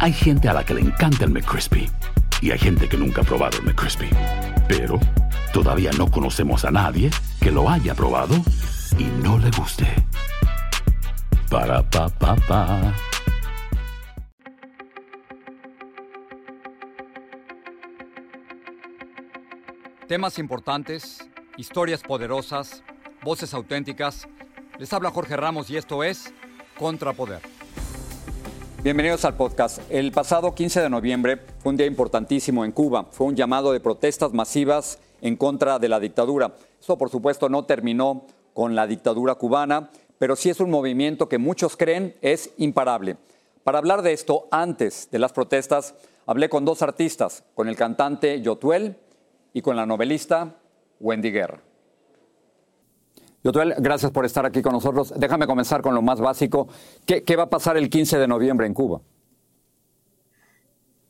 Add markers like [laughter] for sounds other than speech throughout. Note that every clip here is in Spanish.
Hay gente a la que le encanta el McCrispy y hay gente que nunca ha probado el McCrispy. Pero todavía no conocemos a nadie que lo haya probado y no le guste. Para pa pa pa. Temas importantes, historias poderosas, voces auténticas. Les habla Jorge Ramos y esto es Contrapoder. Bienvenidos al podcast. El pasado 15 de noviembre fue un día importantísimo en Cuba. Fue un llamado de protestas masivas en contra de la dictadura. Eso, por supuesto, no terminó con la dictadura cubana, pero sí es un movimiento que muchos creen es imparable. Para hablar de esto, antes de las protestas, hablé con dos artistas, con el cantante Yotuel y con la novelista Wendy Guerra. Yotuel, gracias por estar aquí con nosotros. Déjame comenzar con lo más básico. ¿Qué, ¿Qué, va a pasar el 15 de noviembre en Cuba?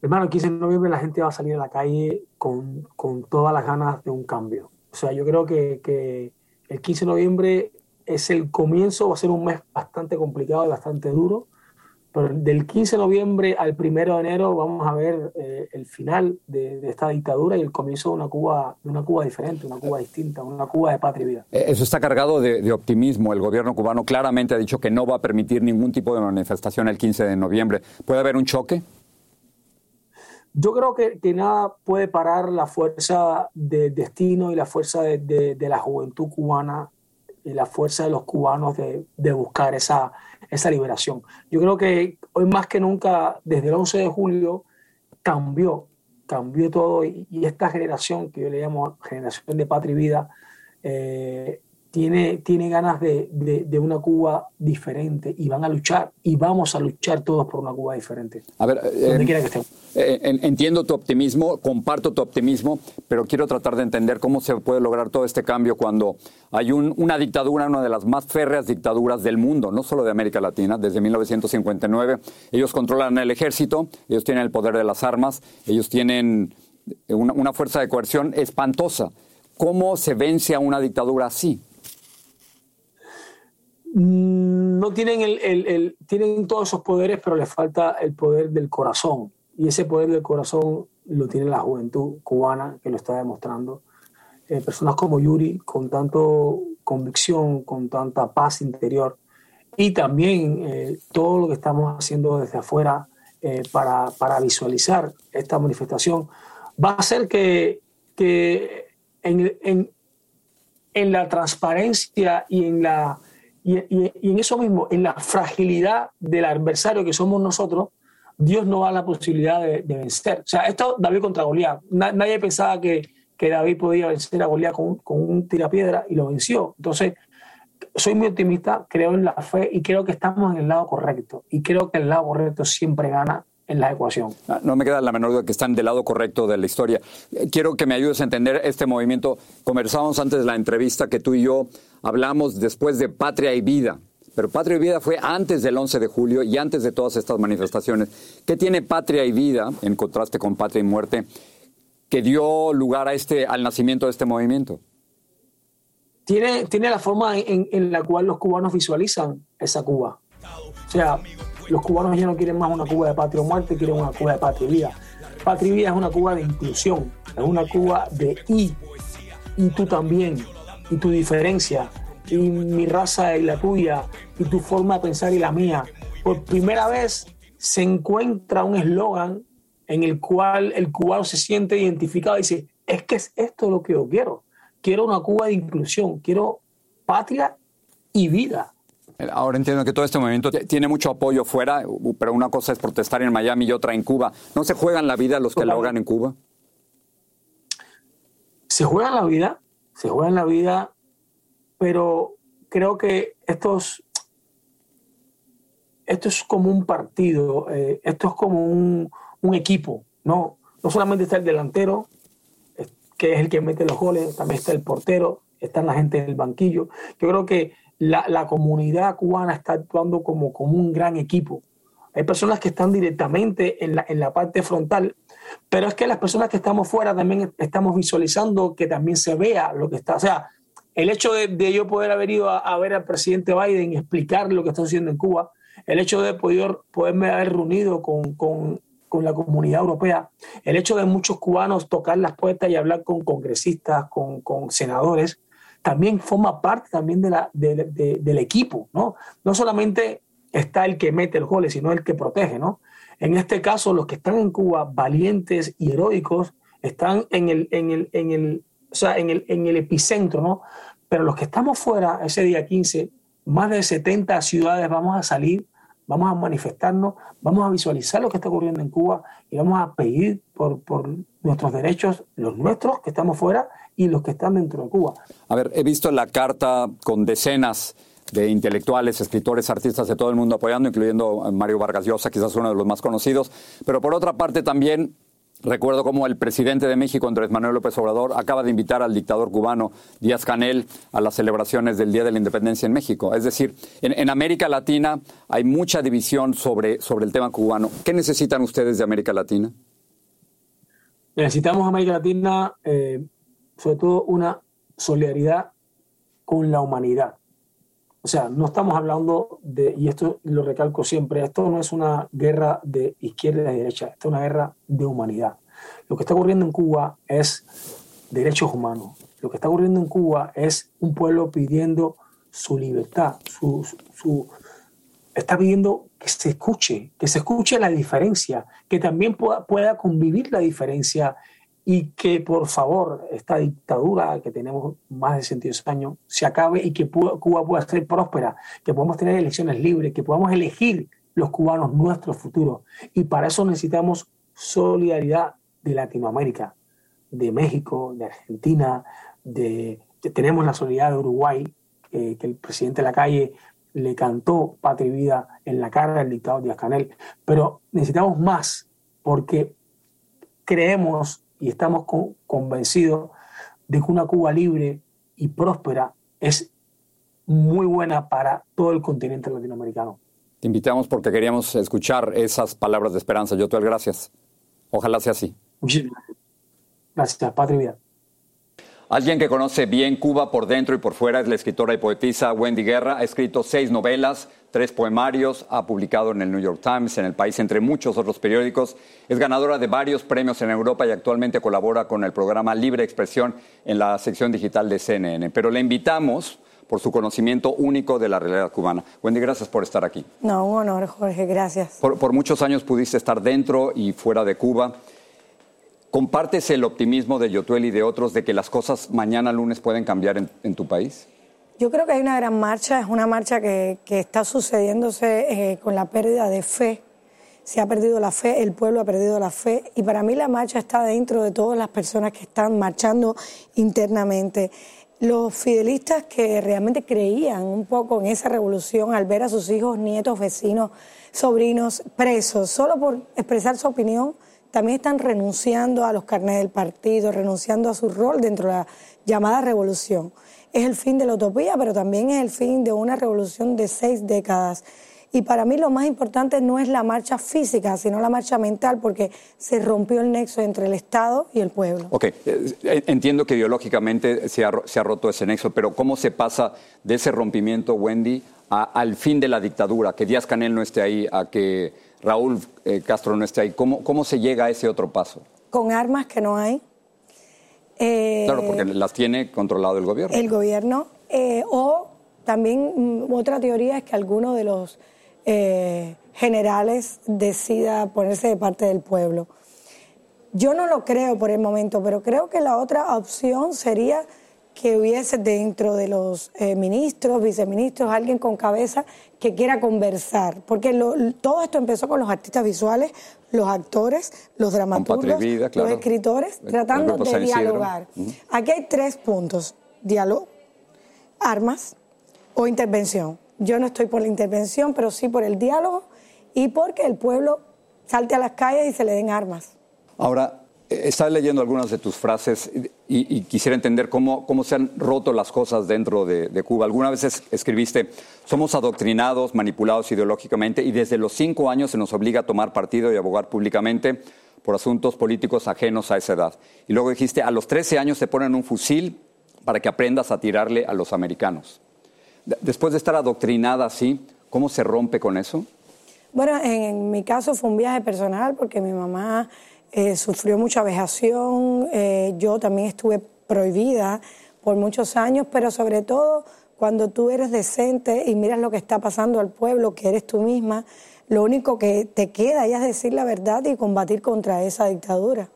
Hermano, el 15 de noviembre la gente va a salir a la calle con, con todas las ganas de un cambio. O sea, yo creo que, que, el 15 de noviembre es el comienzo, va a ser un mes bastante complicado y bastante duro, pero del 15 de noviembre al 1 de enero vamos a ver eh, el final de, de, esta dictadura y el comienzo de una Cuba, de una Cuba diferente, una Cuba distinta, una Cuba de patria y vida. Eh, eso está cargado de, de, optimismo. El gobierno cubano claramente ha dicho que no va a permitir ningún tipo de manifestación el 15 de noviembre. ¿Puede haber un choque? Yo creo que, que nada puede parar la fuerza del destino y la fuerza de la juventud cubana y la fuerza de los cubanos de, de buscar esa, esa liberación. Yo creo que hoy más que nunca, desde el 11 de julio, cambió, cambió todo y, esta generación, que yo le llamo generación de patria y vida, eh, tiene, tiene ganas de, de, de, una Cuba diferente y van a luchar y vamos a luchar todos por una Cuba diferente. A ver, donde eh, quiera que estemos. Eh, entiendo tu optimismo, comparto tu optimismo, pero quiero tratar de entender cómo se puede lograr todo este cambio cuando hay un, una dictadura, una de las más férreas dictaduras del mundo, no solo de América Latina, desde 1959. Ellos controlan el ejército, ellos tienen el poder de las armas, ellos tienen una, una fuerza de coerción espantosa. ¿Cómo se vence a una dictadura así? No tienen, el, el, tienen todos esos poderes, pero les falta el poder del corazón. Y ese poder del corazón lo tiene la juventud cubana, que lo está demostrando. Eh, personas como Yuri, con tanto convicción, con tanta paz interior. Y también eh, todo lo que estamos haciendo desde afuera eh, para, para, visualizar esta manifestación va a hacer que, que en, en la transparencia y en la y, en eso mismo, en la fragilidad del adversario que somos nosotros, Dios nos da la posibilidad de, vencer. O sea, esto David contra Goliat. Na, nadie pensaba que, que, David podía vencer a Goliat con, con, un tirapiedra y lo venció. Entonces, soy muy optimista, creo en la fe y creo que estamos en el lado correcto. Y creo que el lado correcto siempre gana en la ecuación. No me queda la menor duda que están del lado correcto de la historia. Quiero que me ayudes a entender este movimiento. Conversábamos antes de la entrevista que tú y yo hablamos después de Patria y Vida. Pero Patria y Vida fue antes del 11 de julio y antes de todas estas manifestaciones. ¿Qué tiene Patria y Vida, en contraste con Patria y Muerte, que dio lugar a este, al nacimiento de este movimiento? Tiene, tiene la forma en, en la cual los cubanos visualizan esa Cuba. O sea, los cubanos ya no quieren más una Cuba de patria o muerte, quieren una Cuba de patria y vida. Patria y vida es una Cuba de inclusión, es una Cuba de y, y tú también, y tu diferencia, y mi raza y la tuya, y tu forma de pensar y la mía. Por primera vez se encuentra un eslogan en el cual el cubano se siente identificado y dice, es que es esto lo que yo quiero. Quiero una Cuba de inclusión, quiero patria y vida. Ahora entiendo que todo este movimiento tiene mucho apoyo fuera, pero una cosa es protestar en Miami y otra en Cuba. ¿No se juegan la vida los que la hagan en Cuba? Se juegan la vida, se juegan la vida, pero creo que estos, esto es como un partido, eh, esto es como un, un, equipo, ¿no? No solamente está el delantero, que es el que mete los goles, también está el portero, está la gente en el banquillo. Yo creo que la, la, comunidad cubana está actuando como, como un gran equipo. Hay personas que están directamente en la, en la parte frontal, pero es que las personas que estamos fuera también estamos visualizando que también se vea lo que está. O sea, el hecho de, de yo poder haber ido a, ver al presidente Biden y explicar lo que está haciendo en Cuba el hecho de poder, poderme haber reunido con, con, con, la comunidad europea, el hecho de muchos cubanos tocar las puertas y hablar con congresistas, con, con senadores, también forma parte también de la, de, del equipo, ¿no? No solamente está el que mete el gol, sino el que protege, ¿no? En este caso, los que están en Cuba, valientes y heroicos, están en el, en el, en el, o sea, en el, en el epicentro, ¿no? Pero los que estamos fuera ese día 15, más de 70 ciudades vamos a salir, vamos a manifestarnos, vamos a visualizar lo que está ocurriendo en Cuba y vamos a pedir por, por nuestros derechos, los nuestros que estamos fuera y los que están dentro de Cuba. A ver, he visto la carta con decenas de intelectuales, escritores, artistas de todo el mundo apoyando, incluyendo Mario Vargas Llosa, quizás uno de los más conocidos. Pero por otra parte también Recuerdo cómo el presidente de México, Andrés Manuel López Obrador, acaba de invitar al dictador cubano Díaz Canel a las celebraciones del Día de la Independencia en México. Es decir, en, América Latina hay mucha división sobre, sobre el tema cubano. ¿Qué necesitan ustedes de América Latina? Necesitamos América Latina, eh, sobre todo una solidaridad con la humanidad. O sea, no estamos hablando de, y esto lo recalco siempre, esto no es una guerra de izquierda y derecha, esto es una guerra de humanidad. Lo que está ocurriendo en Cuba es derechos humanos. Lo que está ocurriendo en Cuba es un pueblo pidiendo su libertad, su, está pidiendo que se escuche, que se escuche la diferencia, que también pueda, pueda convivir la diferencia y que por favor esta dictadura que tenemos más de 110 años se acabe y que Cuba pueda ser próspera, que podamos tener elecciones libres, que podamos elegir los cubanos nuestro futuro. Y para eso necesitamos solidaridad de Latinoamérica, de México, de Argentina, de, tenemos la solidaridad de Uruguay, que el presidente de la calle le cantó patria y vida en la cara del dictador Díaz Canel, pero necesitamos más porque creemos y estamos convencidos de que una Cuba libre y próspera es muy buena para todo el continente latinoamericano. Te invitamos porque queríamos escuchar esas palabras de esperanza. Yo te doy gracias. Ojalá sea así. Muchísimas gracias. Gracias, Patria Alguien que conoce bien Cuba por dentro y por fuera es la escritora y poetisa Wendy Guerra. Ha escrito seis novelas, tres poemarios, ha publicado en el New York Times, en El País, entre muchos otros periódicos. Es ganadora de varios premios en Europa y actualmente colabora con el programa Libre Expresión en la sección digital de CNN. Pero le invitamos por su conocimiento único de la realidad cubana. Wendy, gracias por estar aquí. No, un honor, Jorge, gracias. Por, por muchos años pudiste estar dentro y fuera de Cuba. ¿Compartes el optimismo de Yotuel y de otros de que las cosas mañana lunes pueden cambiar en, tu país? Yo creo que hay una gran marcha, es una marcha que, está sucediéndose eh, con la pérdida de fe. Se ha perdido la fe, el pueblo ha perdido la fe y para mí la marcha está dentro de todas las personas que están marchando internamente. Los fidelistas que realmente creían un poco en esa revolución al ver a sus hijos, nietos, vecinos, sobrinos presos, solo por expresar su opinión, también están renunciando a los carnets del partido, renunciando a su rol dentro de la llamada revolución. Es el fin de la utopía, pero también es el fin de una revolución de seis décadas. Y para mí lo más importante no es la marcha física, sino la marcha mental, porque se rompió el nexo entre el Estado y el pueblo. Ok, eh, entiendo que ideológicamente se ha, roto ese nexo, pero ¿cómo se pasa de ese rompimiento, Wendy, al fin de la dictadura? Que Díaz Canel no esté ahí, a que Raúl eh, Castro no esté ahí. ¿Cómo, ¿Cómo se llega a ese otro paso? Con armas que no hay. Eh, claro, porque las tiene controlado el gobierno. El gobierno. Eh, o también mm, otra teoría es que alguno de los generales decida ponerse de parte del pueblo. Yo no lo creo por el momento, pero creo que la otra opción sería que hubiese dentro de los eh, ministros, viceministros, alguien con cabeza que quiera conversar. Porque todo esto empezó con los artistas visuales, los actores, los dramaturgos, los escritores, tratando de dialogar. Aquí hay tres puntos. Diálogo, armas o intervención. Yo no estoy por la intervención, pero sí por el diálogo y porque el pueblo salte a las calles y se le den armas. Ahora, Estaba leyendo algunas de tus frases y, quisiera entender cómo, cómo, se han roto las cosas dentro de, Cuba. Alguna vez escribiste, somos adoctrinados, manipulados ideológicamente y desde los cinco años se nos obliga a tomar partido y abogar públicamente por asuntos políticos ajenos a esa edad. Y luego dijiste, a los 13 años te ponen un fusil para que aprendas a tirarle a los americanos. Después de estar adoctrinada así, ¿Cómo se rompe con eso? Bueno, en mi caso fue un viaje personal porque mi mamá eh, sufrió mucha vejación, eh, yo también estuve prohibida por muchos años, pero sobre todo cuando tú eres decente y miras lo que está pasando al pueblo, que eres tú misma, lo único que te queda es decir la verdad y combatir contra esa dictadura.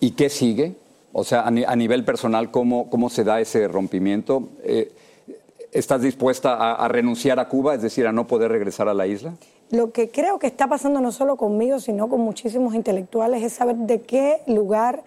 ¿Y qué sigue? O sea, a, nivel personal, ¿cómo, ¿cómo se da ese rompimiento? Eh, ¿Estás dispuesta a, renunciar a Cuba, es decir, a no poder regresar a la isla? Lo que creo que está pasando no solo conmigo, sino con muchísimos intelectuales, es saber de qué lugar,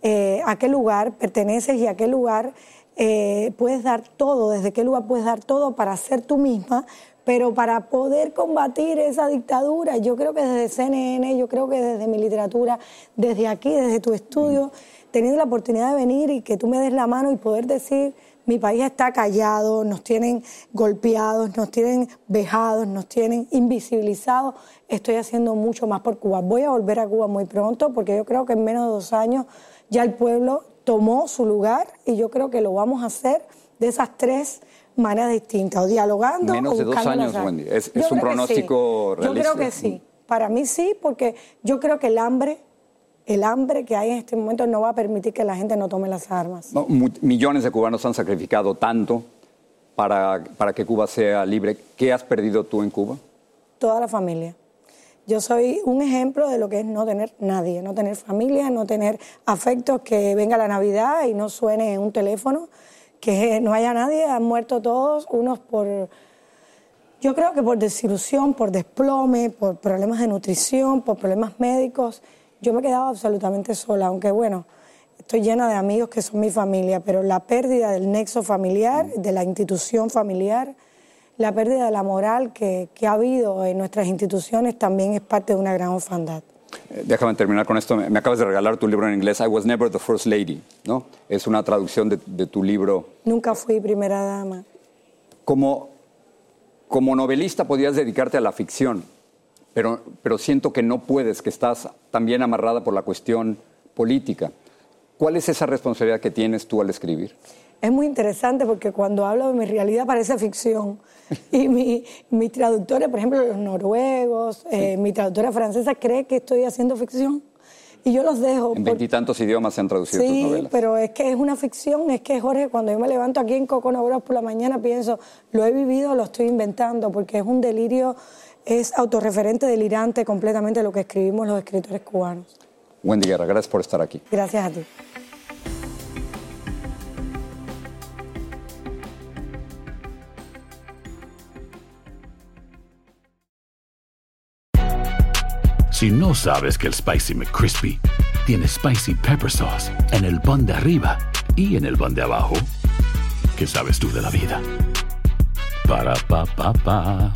eh, a qué lugar perteneces y a qué lugar eh, puedes dar todo, desde qué lugar puedes dar todo para ser tú misma, pero para poder combatir esa dictadura, yo creo que desde CNN, yo creo que desde mi literatura, desde aquí, desde tu estudio, teniendo la oportunidad de venir y que tú me des la mano y poder decir, mi país está callado, nos tienen golpeados, nos tienen vejados, nos tienen invisibilizados, estoy haciendo mucho más por Cuba. Voy a volver a Cuba muy pronto porque yo creo que en menos de dos años ya el pueblo tomó su lugar y yo creo que lo vamos a hacer de esas tres maneras distintas, o dialogando Menos de dos años, Wendy. ¿Es, un pronóstico realista? Yo creo que sí. Para mí sí, porque yo creo que el hambre, el hambre que hay en este momento no va a permitir que la gente no tome las armas. millones de cubanos han sacrificado tanto para, para que Cuba sea libre. ¿Qué has perdido tú en Cuba? Toda la familia. Yo soy un ejemplo de lo que es no tener nadie, no tener familia, no tener afectos, que venga la Navidad y no suene un teléfono que no haya nadie, han muerto todos, unos por, yo creo que por desilusión, por desplome, por problemas de nutrición, por problemas médicos. Yo me he quedado absolutamente sola, aunque bueno, estoy llena de amigos que son mi familia, pero la pérdida del nexo familiar, de la institución familiar, la pérdida de la moral que, que ha habido en nuestras instituciones también es parte de una gran orfandad. Eh, déjame terminar con esto. Me acabas de regalar tu libro en inglés, I Was Never the First Lady, ¿no? Es una traducción de, tu libro. Nunca fui primera dama. Como, como novelista podías dedicarte a la ficción, pero, pero siento que no puedes, que estás también amarrada por la cuestión política. ¿Cuál es esa responsabilidad que tienes tú al escribir? Es muy interesante porque cuando hablo de mi realidad parece ficción. [laughs] Y mi, mis traductores, por ejemplo, los noruegos, eh, mi traductora francesa cree que estoy haciendo ficción. Y yo los dejo. En veintitantos idiomas se han traducido tus novelas. Sí, pero es que es una ficción. Es que, Jorge, cuando yo me levanto aquí en Coconobros por la mañana, pienso, lo he vivido, lo estoy inventando, porque es un delirio, es autorreferente, delirante completamente lo que escribimos los escritores cubanos. Wendy Guerra, gracias por estar aquí. Gracias a ti. Si no sabes que el Spicy McCrispy tiene Spicy Pepper Sauce en el pan de arriba y en el pan de abajo, ¿qué sabes tú de la vida? Para, pa, pa, pa.